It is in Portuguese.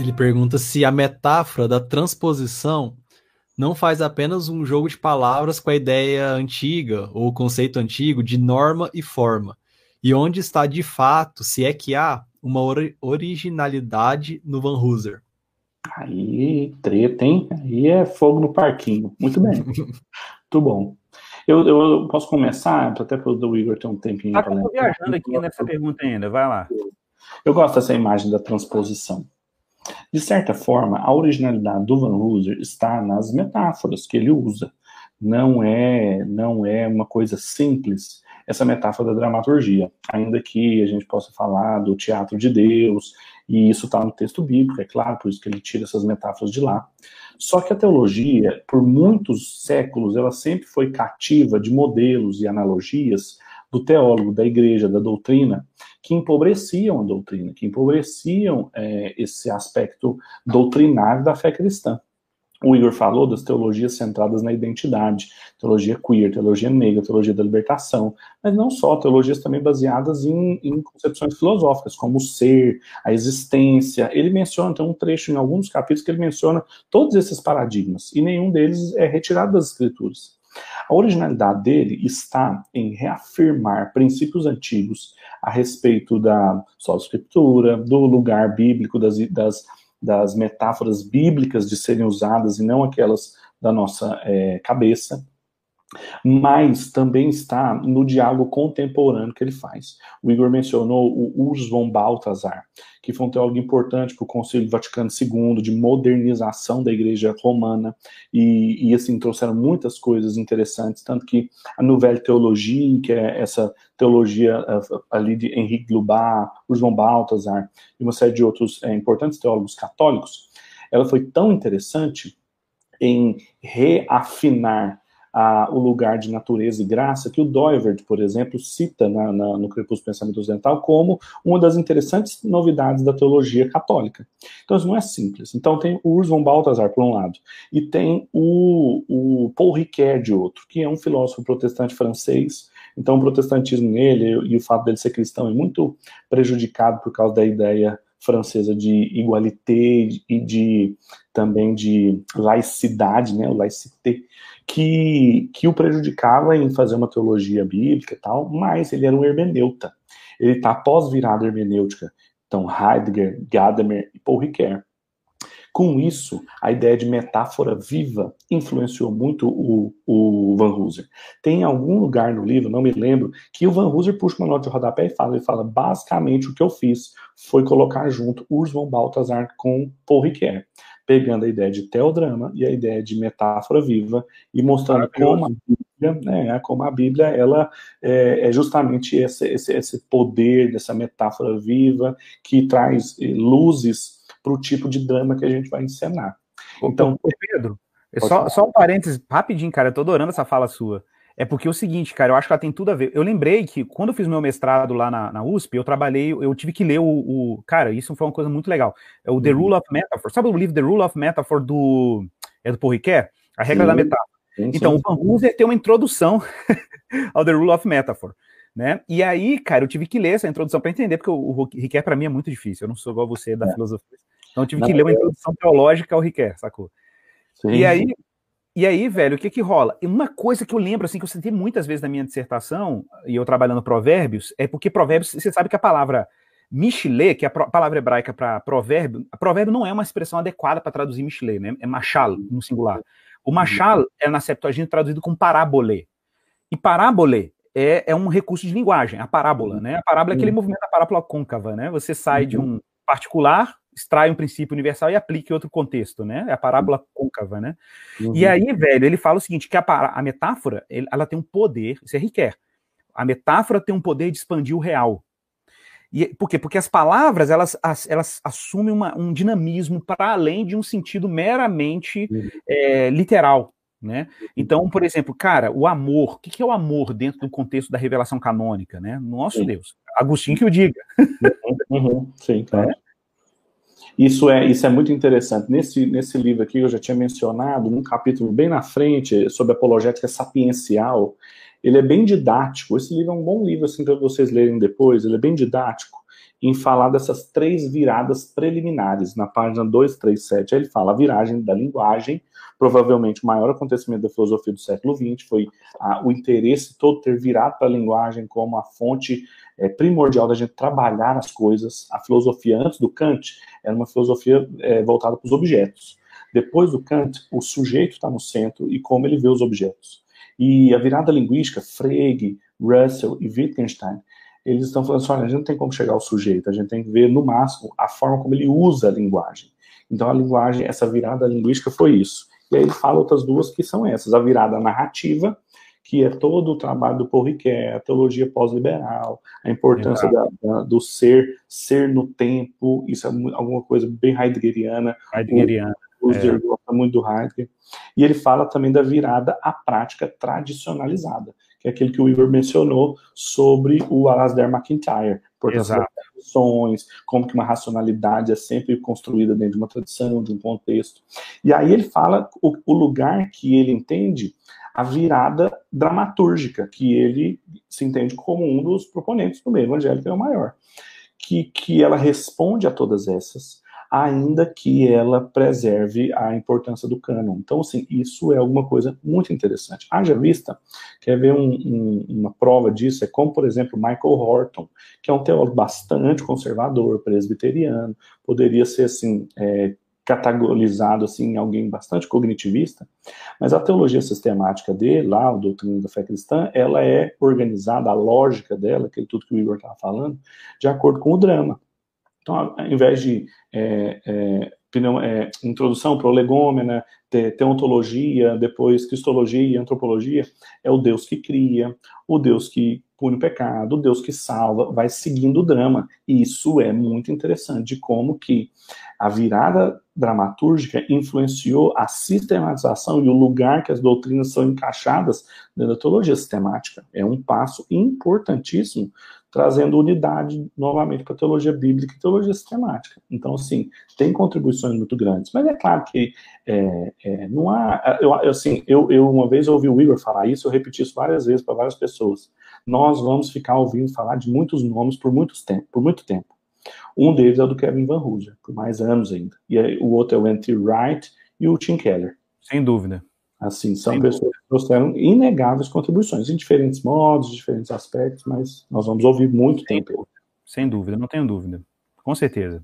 Ele pergunta se a metáfora da transposição não faz apenas um jogo de palavras com a ideia antiga ou o conceito antigo de norma e forma, e onde está de fato, se é que há, uma ori originalidade no Van Hooser. Aí, treta, hein? Aí é fogo no parquinho. Muito bem. Muito bom. Eu, eu posso começar, até para o Igor ter um tempinho. Ah, estou viajando aqui nessa pergunta ainda, vai lá. Eu gosto dessa imagem da transposição. De certa forma, a originalidade do Van Hooser está nas metáforas que ele usa. Não é, não é uma coisa simples essa metáfora da dramaturgia, ainda que a gente possa falar do teatro de Deus, e isso está no texto bíblico, é claro, por isso que ele tira essas metáforas de lá. Só que a teologia, por muitos séculos, ela sempre foi cativa de modelos e analogias do teólogo, da igreja, da doutrina, que empobreciam a doutrina, que empobreciam é, esse aspecto doutrinário da fé cristã. O Igor falou das teologias centradas na identidade, teologia queer, teologia negra, teologia da libertação, mas não só, teologias também baseadas em, em concepções filosóficas, como o ser, a existência. Ele menciona, tem um trecho em alguns capítulos que ele menciona todos esses paradigmas, e nenhum deles é retirado das escrituras. A originalidade dele está em reafirmar princípios antigos a respeito da só escritura, do lugar bíblico, das, das, das, metáforas bíblicas de serem usadas e não aquelas da nossa é, cabeça mas também está no diálogo contemporâneo que ele faz. O Igor mencionou o Urs von Balthasar, que foi um teólogo importante para o Concílio Vaticano II, de modernização da Igreja Romana, e, e, assim, trouxeram muitas coisas interessantes, tanto que a Nouvelle Theologie, que é essa teologia uh, ali de Henrique Lubar, Urs von Balthasar, e uma série de outros é, importantes teólogos católicos, ela foi tão interessante em reafinar o lugar de natureza e graça que o Doivert, por exemplo, cita na, na, no Crepúsculo Pensamento Ocidental como uma das interessantes novidades da teologia católica. Então, isso não é simples. Então, tem o Urs von Balthasar, por um lado, e tem o, o Paul Ricoeur, de outro, que é um filósofo protestante francês, então, o protestantismo nele e o fato dele ser cristão é muito prejudicado por causa da ideia francesa de igualité e de também de laicidade, né, o laicité, que, que o prejudicava em fazer uma teologia bíblica e tal, mas ele era um hermeneuta. Ele está pós-virado hermenêutica. Então, Heidegger, Gadamer e Paul Ricoeur. Com isso, a ideia de metáfora viva influenciou muito o, o Van Hooser. Tem algum lugar no livro, não me lembro, que o Van Hooser puxa uma nota de rodapé e fala, ele fala, basicamente o que eu fiz foi colocar junto Urs von Balthasar com Paul Ricoeur pegando a ideia de teodrama e a ideia de metáfora viva e mostrando como a Bíblia, né, como a Bíblia ela é, é justamente esse, esse, esse, poder dessa metáfora viva que traz eh, luzes para o tipo de drama que a gente vai encenar. Então, Pedro, só, só um parênteses rapidinho, cara, eu tô adorando essa fala sua. É porque é o seguinte, cara, eu acho que ela tem tudo a ver. Eu lembrei que quando eu fiz meu mestrado lá na, na USP, eu trabalhei, eu tive que ler o, o, Cara, isso foi uma coisa muito legal. É o The uhum. Rule of Metaphor. Sabe o livro The Rule of Metaphor do. É do Paul Ricoeur? A regra sim. da metáfora. Sim, então, sim. o Van Hooser tem uma introdução ao The Rule of Metaphor. Né? E aí, cara, eu tive que ler essa introdução para entender, porque o, o Ricoeur para mim é muito difícil. Eu não sou igual você da é. filosofia. Então, eu tive não, que ler uma introdução teológica ao Ricoeur, sacou? E aí, e aí, velho, o que que rola? Uma coisa que eu lembro, assim, que eu senti muitas vezes na minha dissertação, e eu trabalhando provérbios, é porque provérbios, você sabe que a palavra Mishle, que é a palavra hebraica para provérbio, provérbio não é uma expressão adequada para traduzir Mishle, né? É machal, no singular. O machal é na Septuaginta traduzido como parábole. E parábole é, é um recurso de linguagem, a parábola, né? A parábola é aquele movimento da parábola côncava, né? Você sai de um particular extrai um princípio universal e aplique em outro contexto, né? É a parábola côncava, né? Uhum. E aí, velho, ele fala o seguinte, que a, a metáfora, ela tem um poder, isso é Riquet, a metáfora tem um poder de expandir o real. E, por quê? Porque as palavras, elas, elas assumem uma, um dinamismo para além de um sentido meramente uhum. é, literal, né? Então, por exemplo, cara, o amor, o que é o amor dentro do contexto da revelação canônica, né? Nosso Sim. Deus, Agostinho que o diga. Uhum, uhum. Sim, claro. É? Isso é, isso é muito interessante. Nesse, nesse livro aqui, eu já tinha mencionado, num capítulo bem na frente, sobre apologética sapiencial, ele é bem didático. Esse livro é um bom livro assim para vocês lerem depois. Ele é bem didático em falar dessas três viradas preliminares. Na página 237, ele fala a viragem da linguagem, provavelmente o maior acontecimento da filosofia do século XX foi a, o interesse todo ter virado para a linguagem como a fonte é, primordial da gente trabalhar as coisas. A filosofia antes do Kant era uma filosofia é, voltada para os objetos. Depois do Kant, o sujeito está no centro e como ele vê os objetos. E a virada linguística, Frege, Russell e Wittgenstein, eles estão falando assim, olha, a gente não tem como chegar ao sujeito, a gente tem que ver, no máximo, a forma como ele usa a linguagem. Então, a linguagem, essa virada linguística foi isso. E aí ele fala outras duas que são essas, a virada narrativa, que é todo o trabalho do Paul Ricoeur, a teologia pós-liberal, a importância da, da, do ser, ser no tempo, isso é alguma coisa bem heideggeriana. Heideggeriana. O é. gosta muito do Heidegger. E ele fala também da virada à prática tradicionalizada, que é aquele que o Igor mencionou sobre o Alasdair MacIntyre, das tradições, como que uma racionalidade é sempre construída dentro de uma tradição, de um contexto. E aí ele fala o, o lugar que ele entende a virada dramatúrgica, que ele se entende como um dos proponentes do meio evangélico é o maior, que, que ela responde a todas essas, ainda que ela preserve a importância do cânon. Então, assim, isso é alguma coisa muito interessante. Haja vista, quer ver um, um, uma prova disso, é como, por exemplo, Michael Horton, que é um teólogo bastante conservador, presbiteriano, poderia ser, assim, é, categorizado assim em alguém bastante cognitivista, mas a teologia sistemática dele, lá, o Doutrina da Fé Cristã, ela é organizada, a lógica dela, aquele tudo que o Igor estava falando, de acordo com o drama. Então, ao invés de é, é, é, introdução prolegômena, te, teontologia, depois cristologia e antropologia, é o Deus que cria, o Deus que pune o pecado, o Deus que salva, vai seguindo o drama. E isso é muito interessante, de como que a virada dramatúrgica influenciou a sistematização e o lugar que as doutrinas são encaixadas na teologia sistemática. É um passo importantíssimo trazendo unidade novamente para a teologia bíblica e teologia sistemática. Então, assim, tem contribuições muito grandes. Mas é claro que é, é, não há. Eu, assim, eu, eu uma vez ouvi o Igor falar isso, eu repeti isso várias vezes para várias pessoas. Nós vamos ficar ouvindo falar de muitos nomes por, muitos tempo, por muito tempo. Um deles é o do Kevin Van Hooser, por mais anos ainda. E aí, o outro é o Anthony Wright e o Tim Keller. Sem dúvida. Assim, são Sem pessoas que trouxeram inegáveis contribuições, em diferentes modos, diferentes aspectos, mas nós vamos ouvir muito Sem tempo. Sem dúvida, não tenho dúvida. Com certeza.